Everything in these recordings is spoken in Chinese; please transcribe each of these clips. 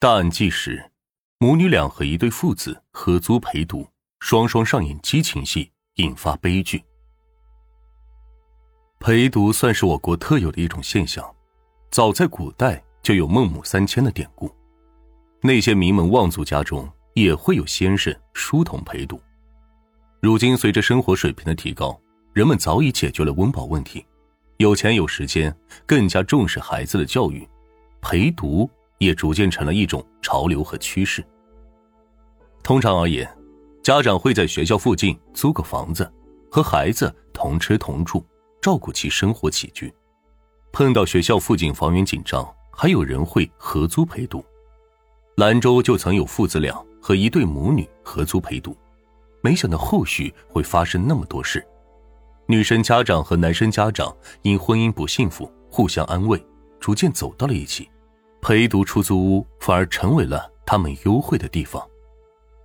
大案纪实：母女俩和一对父子合租陪读，双双上演激情戏，引发悲剧。陪读算是我国特有的一种现象，早在古代就有孟母三迁的典故。那些名门望族家中也会有先生书童陪读。如今随着生活水平的提高，人们早已解决了温饱问题，有钱有时间，更加重视孩子的教育，陪读。也逐渐成了一种潮流和趋势。通常而言，家长会在学校附近租个房子，和孩子同吃同住，照顾其生活起居。碰到学校附近房源紧张，还有人会合租陪读。兰州就曾有父子俩和一对母女合租陪读，没想到后续会发生那么多事。女生家长和男生家长因婚姻不幸福，互相安慰，逐渐走到了一起。陪读出租屋反而成为了他们幽会的地方，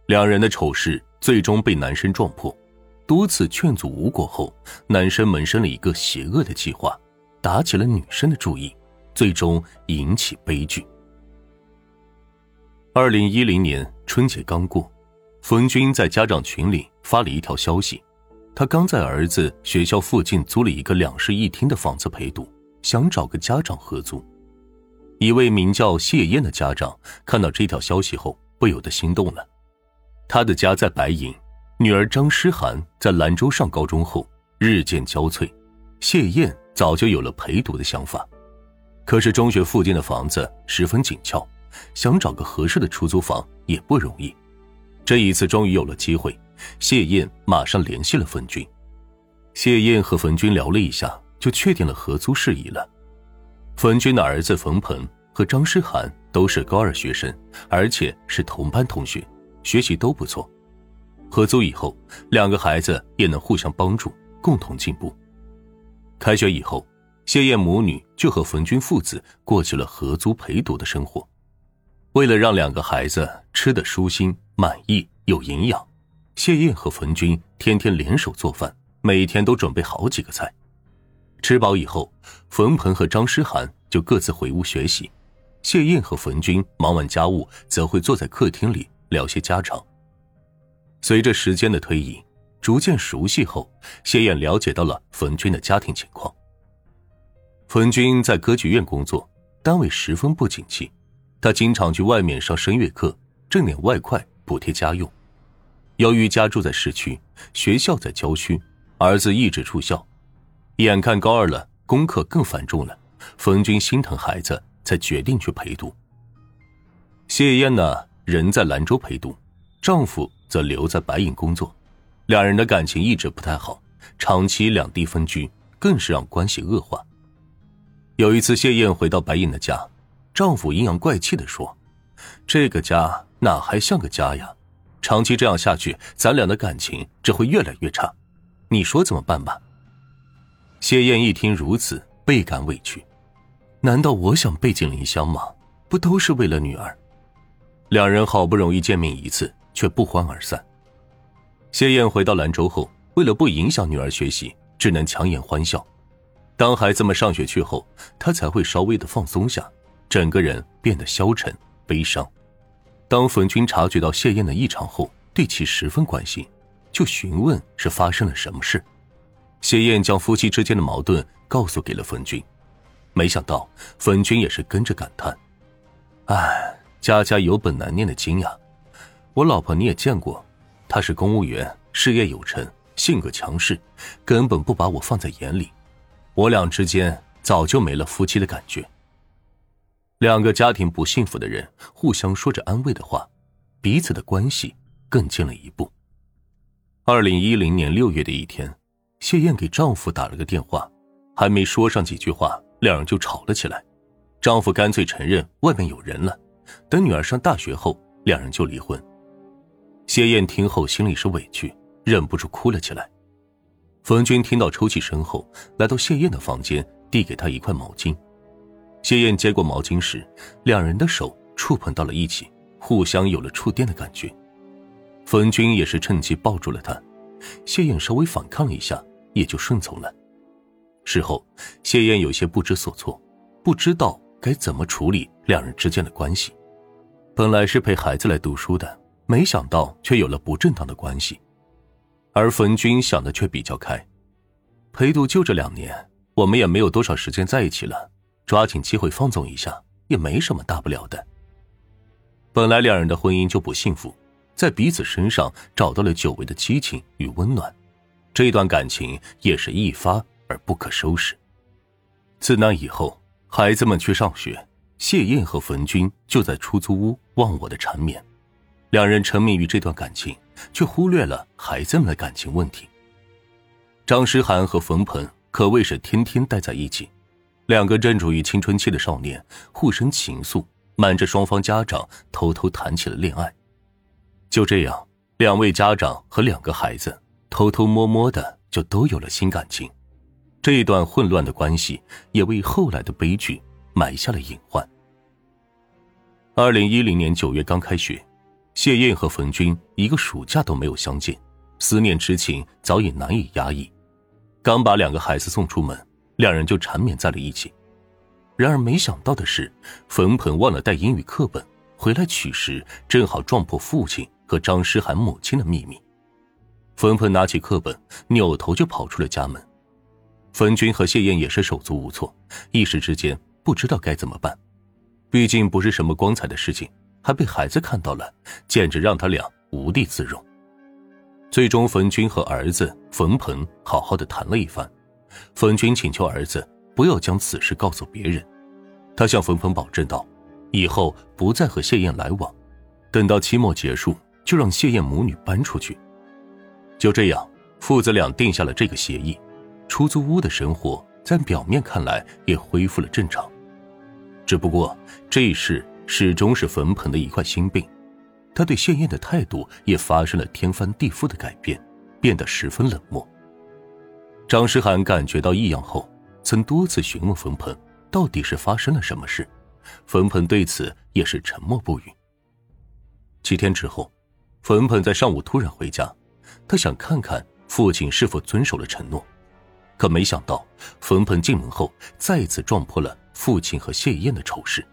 两人的丑事最终被男生撞破。多次劝阻无果后，男生萌生了一个邪恶的计划，打起了女生的主意，最终引起悲剧。二零一零年春节刚过，冯军在家长群里发了一条消息，他刚在儿子学校附近租了一个两室一厅的房子陪读，想找个家长合租。一位名叫谢燕的家长看到这条消息后，不由得心动了。他的家在白银，女儿张诗涵在兰州上高中后日渐憔悴，谢燕早就有了陪读的想法。可是中学附近的房子十分紧俏，想找个合适的出租房也不容易。这一次终于有了机会，谢燕马上联系了冯军。谢燕和冯军聊了一下，就确定了合租事宜了。冯军的儿子冯鹏和张诗涵都是高二学生，而且是同班同学，学习都不错。合租以后，两个孩子也能互相帮助，共同进步。开学以后，谢燕母女就和冯军父子过起了合租陪读的生活。为了让两个孩子吃得舒心、满意、有营养，谢燕和冯军天天联手做饭，每天都准备好几个菜。吃饱以后，冯鹏和张诗涵就各自回屋学习，谢燕和冯军忙完家务，则会坐在客厅里聊些家常。随着时间的推移，逐渐熟悉后，谢燕了解到了冯军的家庭情况。冯军在歌剧院工作，单位十分不景气，他经常去外面上声乐课，挣点外快补贴家用。由于家住在市区，学校在郊区，儿子一直住校。眼看高二了，功课更繁重了，冯军心疼孩子，才决定去陪读。谢燕呢，人在兰州陪读，丈夫则留在白银工作，两人的感情一直不太好，长期两地分居，更是让关系恶化。有一次，谢燕回到白银的家，丈夫阴阳怪气的说：“这个家哪还像个家呀？长期这样下去，咱俩的感情只会越来越差，你说怎么办吧？”谢燕一听如此，倍感委屈。难道我想背井离乡吗？不都是为了女儿？两人好不容易见面一次，却不欢而散。谢燕回到兰州后，为了不影响女儿学习，只能强颜欢笑。当孩子们上学去后，她才会稍微的放松下，整个人变得消沉悲伤。当冯军察觉到谢燕的异常后，对其十分关心，就询问是发生了什么事。谢燕将夫妻之间的矛盾告诉给了冯军，没想到冯军也是跟着感叹：“哎，家家有本难念的经呀！我老婆你也见过，她是公务员，事业有成，性格强势，根本不把我放在眼里。我俩之间早就没了夫妻的感觉。两个家庭不幸福的人互相说着安慰的话，彼此的关系更近了一步。”二零一零年六月的一天。谢燕给丈夫打了个电话，还没说上几句话，两人就吵了起来。丈夫干脆承认外面有人了，等女儿上大学后，两人就离婚。谢燕听后心里是委屈，忍不住哭了起来。冯军听到抽泣声后，来到谢燕的房间，递给她一块毛巾。谢燕接过毛巾时，两人的手触碰到了一起，互相有了触电的感觉。冯军也是趁机抱住了她，谢燕稍微反抗了一下。也就顺从了。事后，谢燕有些不知所措，不知道该怎么处理两人之间的关系。本来是陪孩子来读书的，没想到却有了不正当的关系。而冯军想的却比较开，陪读就这两年，我们也没有多少时间在一起了，抓紧机会放纵一下，也没什么大不了的。本来两人的婚姻就不幸福，在彼此身上找到了久违的激情与温暖，这段感情也是一发而不可收拾。自那以后，孩子们去上学，谢燕和冯军就在出租屋忘我的缠绵，两人沉迷于这段感情。却忽略了孩子们的感情问题。张诗涵和冯鹏可谓是天天待在一起，两个正处于青春期的少年互生情愫，瞒着双方家长偷偷谈起了恋爱。就这样，两位家长和两个孩子偷偷摸摸的就都有了新感情。这一段混乱的关系也为后来的悲剧埋下了隐患。二零一零年九月刚开学。谢燕和冯军一个暑假都没有相见，思念之情早已难以压抑。刚把两个孩子送出门，两人就缠绵在了一起。然而没想到的是，冯鹏忘了带英语课本，回来取时正好撞破父亲和张诗涵母亲的秘密。冯鹏拿起课本，扭头就跑出了家门。冯军和谢燕也是手足无措，一时之间不知道该怎么办。毕竟不是什么光彩的事情。还被孩子看到了，简直让他俩无地自容。最终，冯军和儿子冯鹏好好的谈了一番。冯军请求儿子不要将此事告诉别人，他向冯鹏保证道：“以后不再和谢燕来往，等到期末结束，就让谢燕母女搬出去。”就这样，父子俩定下了这个协议。出租屋的生活在表面看来也恢复了正常，只不过这事。始终是冯鹏的一块心病，他对谢燕的态度也发生了天翻地覆的改变，变得十分冷漠。张诗涵感觉到异样后，曾多次询问冯鹏到底是发生了什么事，冯鹏对此也是沉默不语。几天之后，冯鹏在上午突然回家，他想看看父亲是否遵守了承诺，可没想到冯鹏进门后再次撞破了父亲和谢燕的丑事。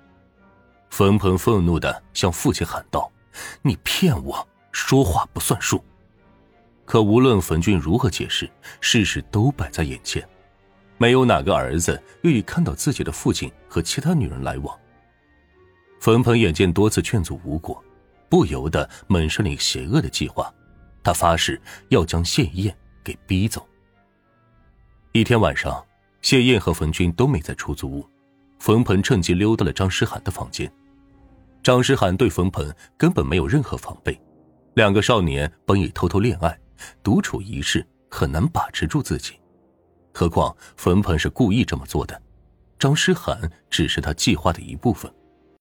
冯鹏愤怒的向父亲喊道：“你骗我，说话不算数！”可无论冯军如何解释，事实都摆在眼前，没有哪个儿子愿意看到自己的父亲和其他女人来往。冯鹏眼见多次劝阻无果，不由得萌生了一个邪恶的计划，他发誓要将谢燕给逼走。一天晚上，谢燕和冯军都没在出租屋，冯鹏趁机溜到了张诗涵的房间。张诗涵对冯鹏根本没有任何防备，两个少年本已偷偷恋爱，独处一室很难把持住自己，何况冯鹏是故意这么做的，张诗涵只是他计划的一部分。